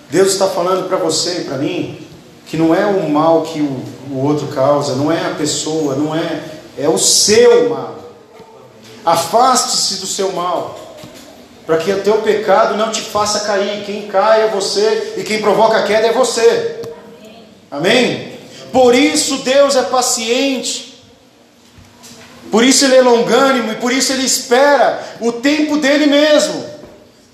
Deus está falando para você e para mim que não é o mal que o, o outro causa, não é a pessoa, não é, é o seu mal. Afaste-se do seu mal, para que o teu pecado não te faça cair. Quem cai é você e quem provoca a queda é você. Amém? Por isso Deus é paciente. Por isso ele é longânimo e por isso ele espera o tempo dele mesmo.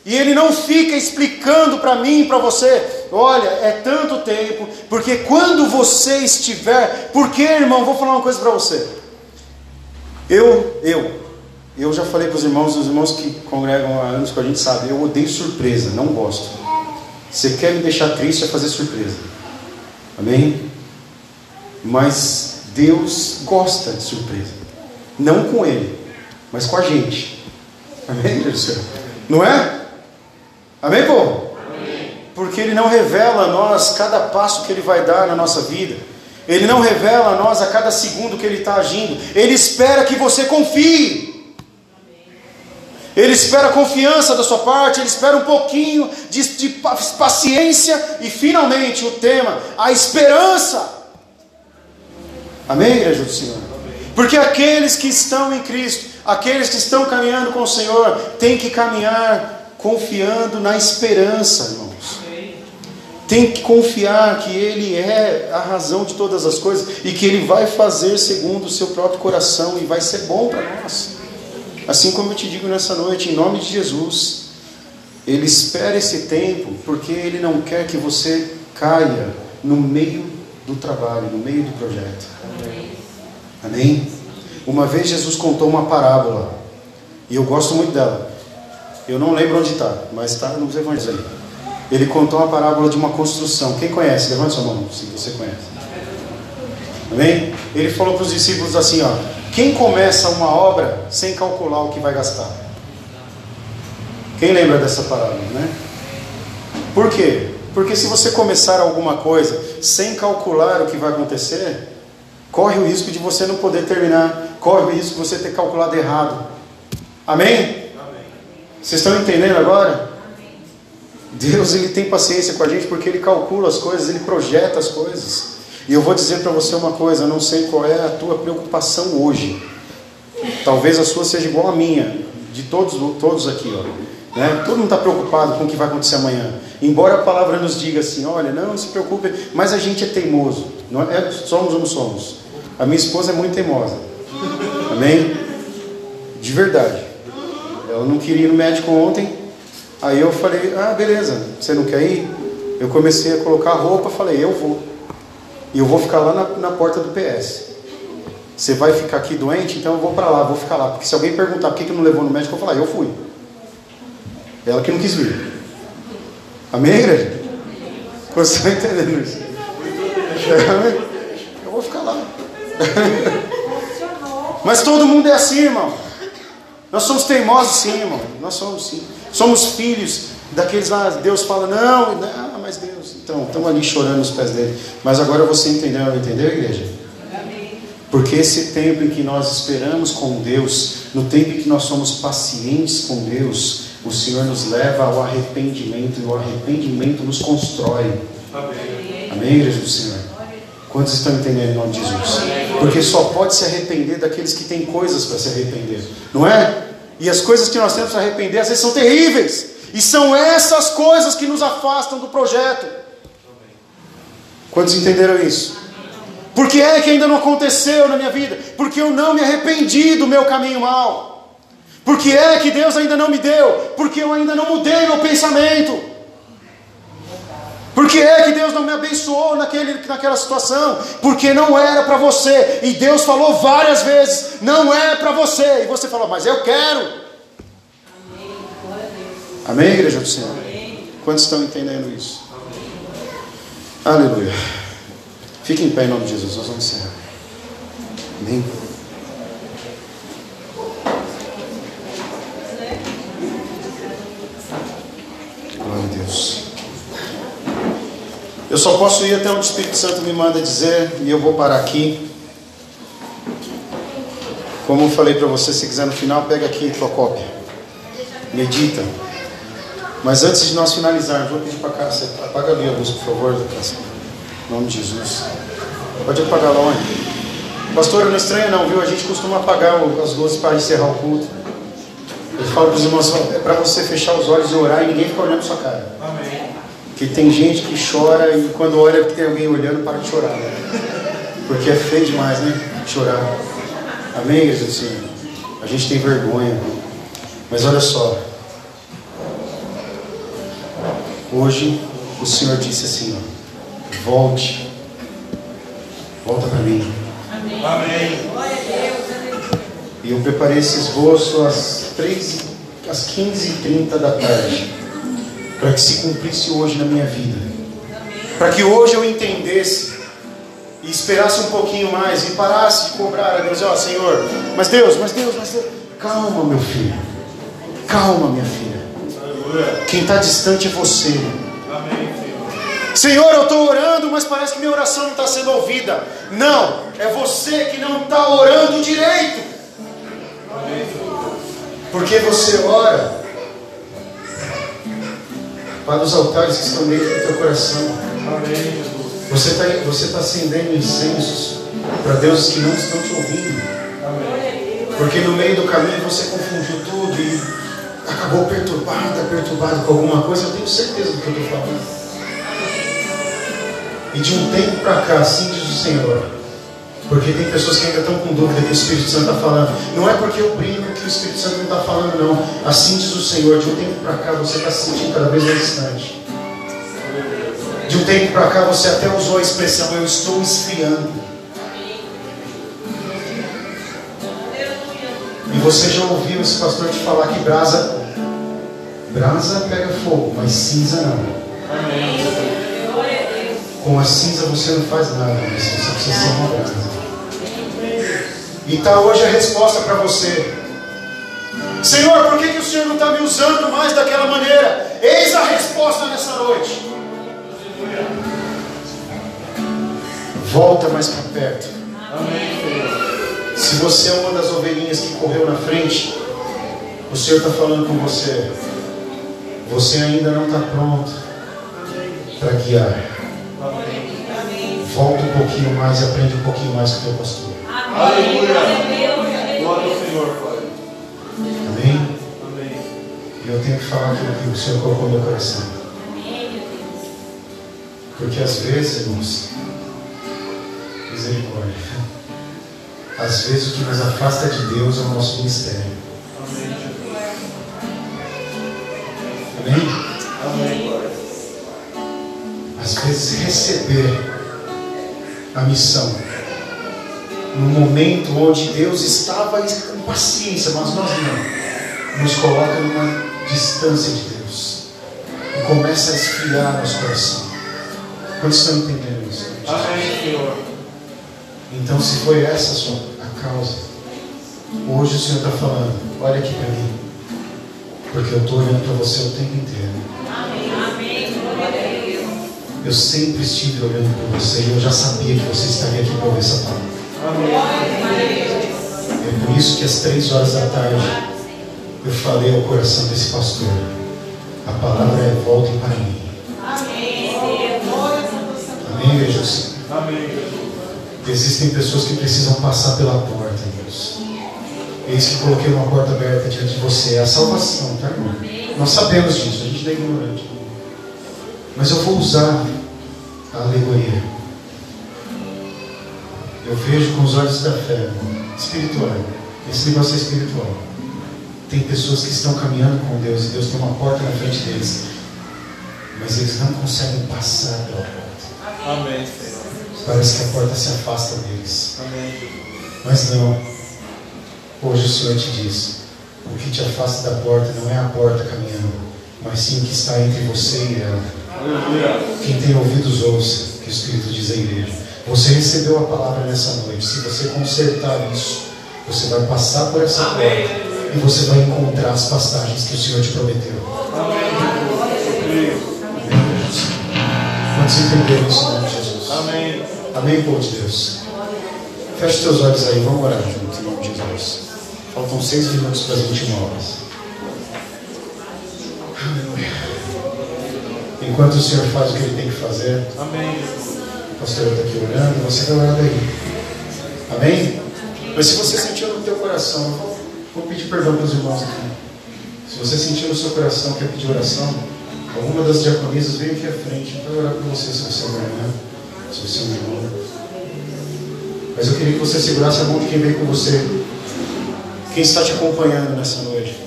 E ele não fica explicando para mim e para você, olha, é tanto tempo, porque quando você estiver, porque irmão, vou falar uma coisa para você. Eu, eu, eu já falei para os irmãos, os irmãos que congregam há anos com a gente sabe, eu odeio surpresa, não gosto. Você quer me deixar triste é fazer surpresa. Amém? Mas Deus gosta de surpresa. Não com ele, mas com a gente. Amém, Deus Não é? Amém, povo? Porque Ele não revela a nós cada passo que Ele vai dar na nossa vida. Ele não revela a nós a cada segundo que Ele está agindo. Ele espera que você confie. Ele espera confiança da sua parte, ele espera um pouquinho de, de, paciência e finalmente o tema, a esperança. Amém, igreja do Senhor? Porque aqueles que estão em Cristo, aqueles que estão caminhando com o Senhor, têm que caminhar confiando na esperança, irmãos. Tem que confiar que Ele é a razão de todas as coisas e que Ele vai fazer segundo o seu próprio coração e vai ser bom para nós. Assim como eu te digo nessa noite, em nome de Jesus, Ele espera esse tempo porque Ele não quer que você caia no meio do trabalho, no meio do projeto. Amém? Uma vez Jesus contou uma parábola e eu gosto muito dela. Eu não lembro onde está, mas está nos evangelhos aí. Ele contou uma parábola de uma construção. Quem conhece? Levante sua mão, se você conhece. Amém? Ele falou para os discípulos assim: ó, quem começa uma obra sem calcular o que vai gastar? Quem lembra dessa parábola, né? Por quê? Porque se você começar alguma coisa sem calcular o que vai acontecer, corre o risco de você não poder terminar, corre o risco de você ter calculado errado. Amém? Vocês estão entendendo agora? Deus ele tem paciência com a gente porque ele calcula as coisas, ele projeta as coisas. E eu vou dizer para você uma coisa, eu não sei qual é a tua preocupação hoje. Talvez a sua seja igual à minha, de todos, todos aqui, ó. Né? Todo mundo está preocupado com o que vai acontecer amanhã. Embora a palavra nos diga assim, olha, não, se preocupe, mas a gente é teimoso. Não é? Somos ou não somos? A minha esposa é muito teimosa. Amém? De verdade. Ela não queria ir no médico ontem. Aí eu falei, ah, beleza, você não quer ir? Eu comecei a colocar a roupa, falei, eu vou. E eu vou ficar lá na, na porta do PS. Você vai ficar aqui doente? Então eu vou para lá, vou ficar lá. Porque se alguém perguntar por que, que não levou no médico, eu vou falar, eu fui. Ela que não quis vir. Amém, igreja? Você está entendendo isso? Eu vou ficar lá. Mas todo mundo é assim, irmão. Nós somos teimosos sim, irmão. Nós somos sim. Somos filhos daqueles lá, Deus fala, não, não, mas Deus. Então, estamos ali chorando nos pés dele. Mas agora você entendeu, entendeu, igreja? Porque esse tempo em que nós esperamos com Deus, no tempo em que nós somos pacientes com Deus, o Senhor nos leva ao arrependimento e o arrependimento nos constrói. Amém, Amém igreja do Senhor? Quantos estão entendendo em nome de Jesus? Porque só pode se arrepender daqueles que têm coisas para se arrepender, não é? E as coisas que nós temos para arrepender às vezes são terríveis, e são essas coisas que nos afastam do projeto. Quantos entenderam isso? Porque é que ainda não aconteceu na minha vida? Porque eu não me arrependi do meu caminho mal. Porque é que Deus ainda não me deu? Porque eu ainda não mudei meu pensamento. Por que é que Deus não me abençoou naquele, naquela situação? Porque não era para você. E Deus falou várias vezes: não é para você. E você falou, mas eu quero. Amém, Amém igreja do Senhor? Amém. Quantos estão entendendo isso? Aleluia. Fique em pé em nome de Jesus. Nós vamos encerrar. Amém. Glória a Deus. Eu só posso ir até onde o Espírito Santo me manda dizer, e eu vou parar aqui. Como eu falei para você, se quiser no final, pega aqui tua cópia. Medita. Mas antes de nós finalizarmos, vou pedir para cá, você apaga ali a luz, por favor, Lucas. Em nome de Jesus. Pode apagar lá onde? Pastor, não estranha não, viu? A gente costuma apagar as luzes para encerrar o culto. Eu falo para os irmãos, é para você fechar os olhos e orar e ninguém fica olhando sua cara. Amém. Porque tem gente que chora e quando olha que tem alguém olhando, para de chorar. Né? Porque é feio demais, né? Chorar. Amém, Senhor? A gente tem vergonha. Mas olha só. Hoje o Senhor disse assim: ó, volte. Volta para mim. Amém. Amém. E eu preparei esse esboço às, 3, às 15h30 da tarde, para que se cumprisse hoje na minha vida. Para que hoje eu entendesse e esperasse um pouquinho mais e parasse de cobrar a Deus, ó Senhor, mas Deus, mas Deus, mas Deus, calma meu filho, calma minha filha. Quem está distante é você. Senhor, eu estou orando, mas parece que minha oração não está sendo ouvida. Não, é você que não está orando direito. Porque você ora para os altares que estão dentro do teu coração. Você está você tá acendendo incensos para deuses que não estão te ouvindo. Porque no meio do caminho você confundiu tudo e acabou perturbado, perturbado com alguma coisa. Eu tenho certeza do que eu estou falando. E de um tempo para cá, assim diz o Senhor porque tem pessoas que ainda estão com dúvida que o Espírito Santo está falando. Não é porque eu brinco que o Espírito Santo não está falando, não. Assim diz o Senhor, de um tempo para cá você está se sentindo cada vez mais distante. De um tempo para cá você até usou a expressão, eu estou esfriando. E você já ouviu esse pastor te falar que brasa, brasa pega fogo, mas cinza não. Com a cinza você não faz nada, você precisa ser uma brasa. E está hoje a resposta para você. Senhor, por que, que o Senhor não está me usando mais daquela maneira? Eis a resposta nessa noite. Volta mais para perto. Amém. Se você é uma das ovelhinhas que correu na frente, o Senhor está falando com você. Você ainda não está pronto para guiar. Volta um pouquinho mais e aprende um pouquinho mais com o teu pastor. Aleluia. Glória ao Senhor, Pai. Amém? Amém. E eu tenho que falar aquilo que o Senhor colocou no meu coração. Porque às vezes, irmãos, misericórdia. Às vezes o que nos afasta de Deus é o nosso ministério. Amém? Amém? Às vezes receber a missão no momento onde Deus estava com paciência, mas nós não, nos coloca numa distância de Deus e começa a esfriar nosso coração. Quantos estão entendendo isso? Amém, Senhor. Então, se foi essa a, sua, a causa, hoje o Senhor está falando: olha aqui para mim, porque eu estou olhando para você o tempo inteiro. Amém. Eu sempre estive olhando para você e eu já sabia que você estaria aqui para ouvir essa palavra. É por isso que às três horas da tarde eu falei ao coração desse pastor: a palavra é voltem para mim. Amém, Jesus? Amém. Existem pessoas que precisam passar pela porta, Deus. Eis que coloquei uma porta aberta diante de você. É a salvação, tá, irmão? Nós sabemos disso, a gente não é ignorante. Mas eu vou usar a alegoria. Eu vejo com os olhos da fé, espiritual. Esse negócio é espiritual. Tem pessoas que estão caminhando com Deus e Deus tem uma porta na frente deles, mas eles não conseguem passar pela porta. Amém. Parece que a porta se afasta deles. Amém. Mas não. Hoje o Senhor te diz: o que te afasta da porta não é a porta caminhando, mas sim o que está entre você e ela. Quem tem ouvidos, ouça, que o Espírito diz à igreja. Você recebeu a palavra nessa noite. Se você consertar isso, você vai passar por essa porta e você vai encontrar as pastagens que o Senhor te prometeu. Amém. Quantos entenderam isso Amém. Amém, povo de Deus. Feche teus olhos aí, vamos orar juntos em nome de Jesus. Faltam seis minutos para as 21 horas. Enquanto o Senhor faz o que Ele tem que fazer. Amém. O pastor está aqui orando, você vai orar daí. Amém? Mas se você sentiu no teu coração, vou, vou pedir perdão para os irmãos aqui. Se você sentiu no seu coração, quer pedir oração, alguma das diaconisas vem aqui à frente para orar por você, se você é uma irmã, se você é um irmão. Mas eu queria que você segurasse a mão de quem veio com você. Quem está te acompanhando nessa noite.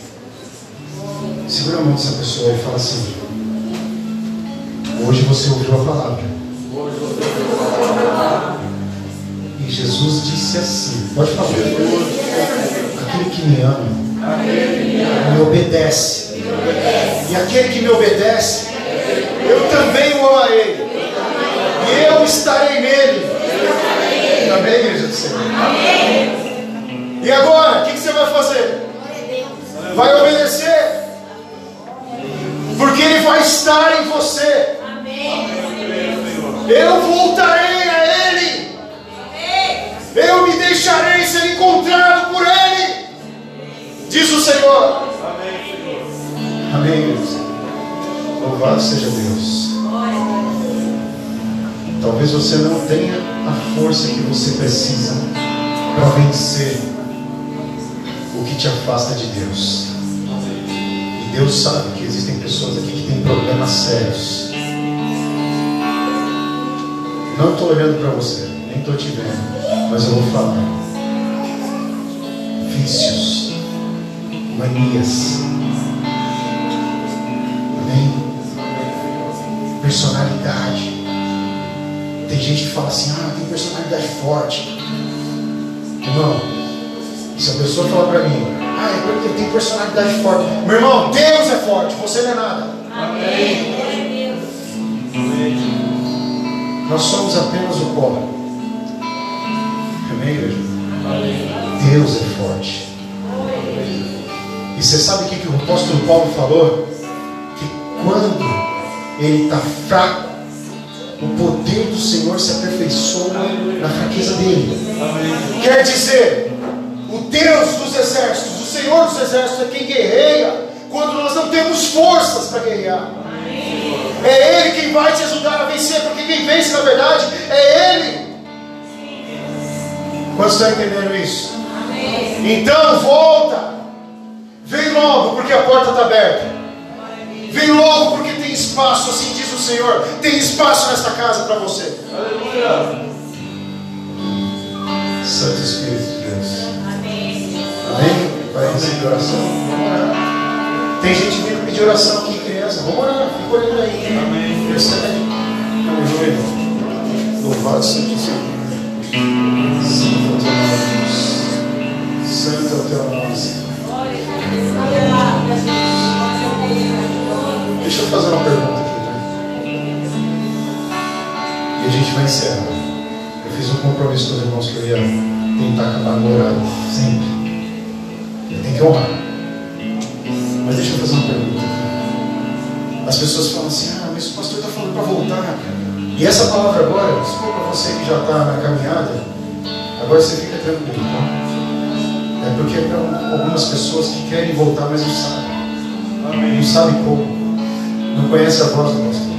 Segura a mão dessa pessoa e fala assim. Hoje você ouviu a palavra. E Jesus disse assim: Pode falar. Aquele que me ama, me obedece. E aquele que me obedece, eu também o amarei. Eu estarei nele. Amém, igreja do Senhor? E agora, o que você vai fazer? Vai obedecer. Porque Ele vai estar em você. Eu voltarei a Ele. Eu me deixarei ser encontrado por Ele. Diz o Senhor. Amém, Deus. Louvado seja Deus. Talvez você não tenha a força que você precisa para vencer o que te afasta de Deus. E Deus sabe que existem pessoas aqui que têm problemas sérios não estou olhando para você, nem estou te vendo, mas eu vou falar. Vícios, manias, amém? Personalidade. Tem gente que fala assim: ah, tem personalidade forte. Irmão, se a pessoa falar para mim, ah, é porque tem personalidade forte. Meu irmão, Deus é forte, você não é nada. Amém. Nós somos apenas o pó. Amém, igreja? Deus é forte. E você sabe o que, o apóstolo Paulo falou? Que quando ele está fraco, do Senhor se aperfeiçoa na fraqueza dele. Quer dizer, o Deus dos exércitos, o Senhor dos exércitos é quem guerreia quando nós não temos forças para guerrear. É Ele quem vai te ajudar a vencer, porque quem vence na verdade é Ele. Quantos estão entendendo isso? Amém. Então volta. Vem logo, porque a porta está aberta. Vem logo, porque espaço, assim diz o Senhor. Tem espaço nesta casa para você. Aleluia. Santo Espírito de Deus. Amém. Amém? Vai receber oração. Tem gente vindo pedir oração aqui, criança. Vamos orar, fica olhando aí. Amém. Recebe. Aleluia. Louvado seja o Senhor. Santo é o teu nome, Deus. Santo é o teu nome, Senhor. Deixa eu fazer uma pergunta aqui, né? E a gente vai encerrar. Eu fiz um compromisso com os irmãos que eu ia tentar acabar no horário, sempre. Eu tenho que honrar. Mas deixa eu fazer uma pergunta aqui. As pessoas falam assim, ah, mas o pastor está falando para voltar. E essa palavra agora, para você que já está na caminhada, agora você fica tranquilo, tá? É porque para algumas pessoas que querem voltar, mas não sabem. Não sabem como. Não conhecem a voz do pastor.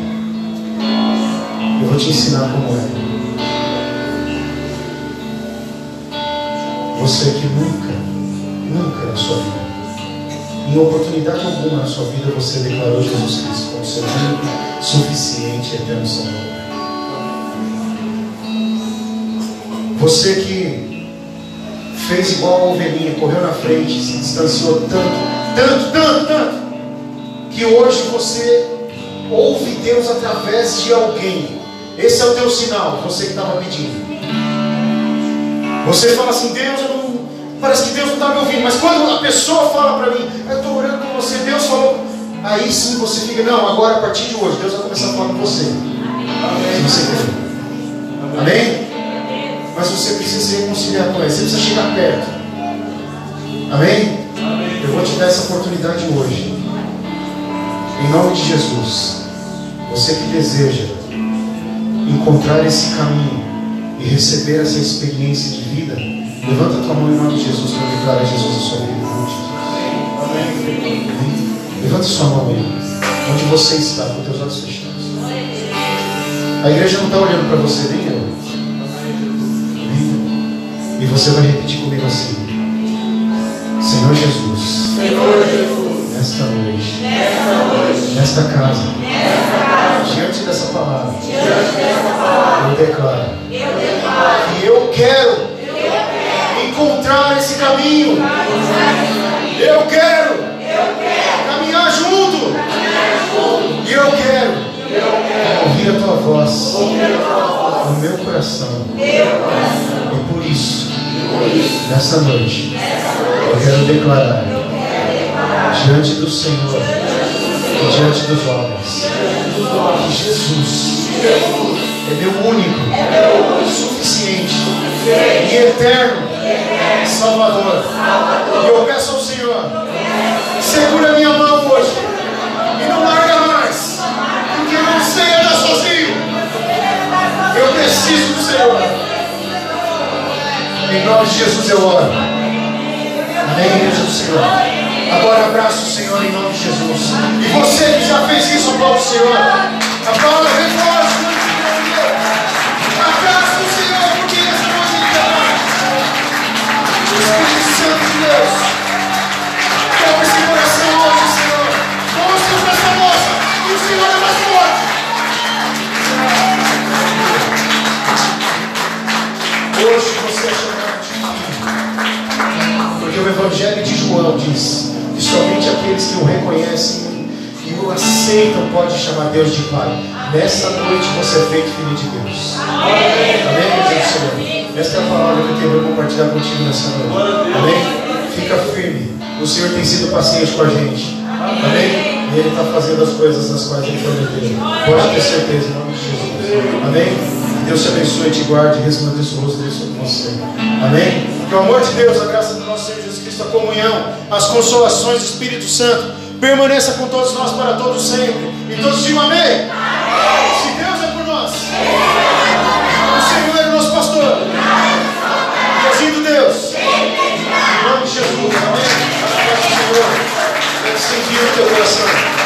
Eu vou te ensinar como é. Você que nunca, nunca na sua vida em oportunidade alguma na sua vida você declarou Jesus Cristo como seu único, suficiente e eterno Salvador. Você que fez igual a ovelhinha, correu na frente, se distanciou tanto, tanto, tanto, tanto, que hoje você ouve Deus através de alguém. Esse é o teu sinal, você que estava pedindo. Você fala assim, Deus, eu não Parece que Deus não está me ouvindo, mas quando a pessoa fala para mim, eu estou orando com você, Deus falou, aí sim você fica, não, agora a partir de hoje, Deus vai começar a falar com você. Amém. Se você quer. Amém? Mas você precisa se reconciliar você precisa chegar perto. Amém? Amém? Eu vou te dar essa oportunidade hoje. Em nome de Jesus. Você que deseja encontrar esse caminho e receber essa experiência de vida, levanta a tua mão em nome de Jesus para declarar Jesus a sua vida. Amém. Levanta sua mão aí. Onde você está, com teus olhos fechados. A igreja não está olhando para você, nem eu. E você vai repetir comigo assim. Senhor Jesus. Senhor Jesus. Nesta noite. Nesta noite. Nesta casa. Casa. Diante dessa palavra. Diante dessa palavra. Eu declaro. Eu declaro. Que eu quero Eu quero. encontrar esse caminho. Eu quero Eu quero. caminhar junto. E eu quero ouvir a tua voz no meu coração. E por isso, nessa noite, eu quero declarar diante do Senhor e diante dos homens que Jesus é meu único, suficiente e eterno Salvador. E eu peço ao Senhor, segura minha mão hoje e não larga mais, porque eu não sei andar sozinho. Eu preciso do Senhor. Em nome de Jesus eu oro. Amém, do Senhor. Agora abraça o Senhor em nome de Jesus. E você que já fez isso, aplaude o Senhor. Bem forte. Abraça o Senhor, porque essa noite ele o Espírito Santo de Deus. Toma esse coração hoje, Senhor. Mostra para essa moça que o Senhor é mais forte. Hoje você é chamado de. Porque o Evangelho de João diz aqueles que o reconhecem e o aceitam pode chamar Deus de Pai. Nessa noite você é feito filho de Deus. Amém, Senhor. Esta é a palavra que eu quero compartilhar contigo nessa noite. Amém? Fica firme. O Senhor tem sido paciente com a gente. Amém? E Ele está fazendo as coisas nas quais Ele prometeu. Pode ter certeza, em nome de Jesus. Amém? Deus te abençoe te guarde resplandeça o rosto dele sobre você. Amém? Que o amor de Deus, a graça do nosso Senhor Cristo, a comunhão, as consolações do Espírito Santo permaneça com todos nós para todos sempre. E todos digam amém. Se Deus é por nós, o Senhor é o nosso pastor. E agindo Deus, em nome de Jesus, amém. Sentir no teu coração.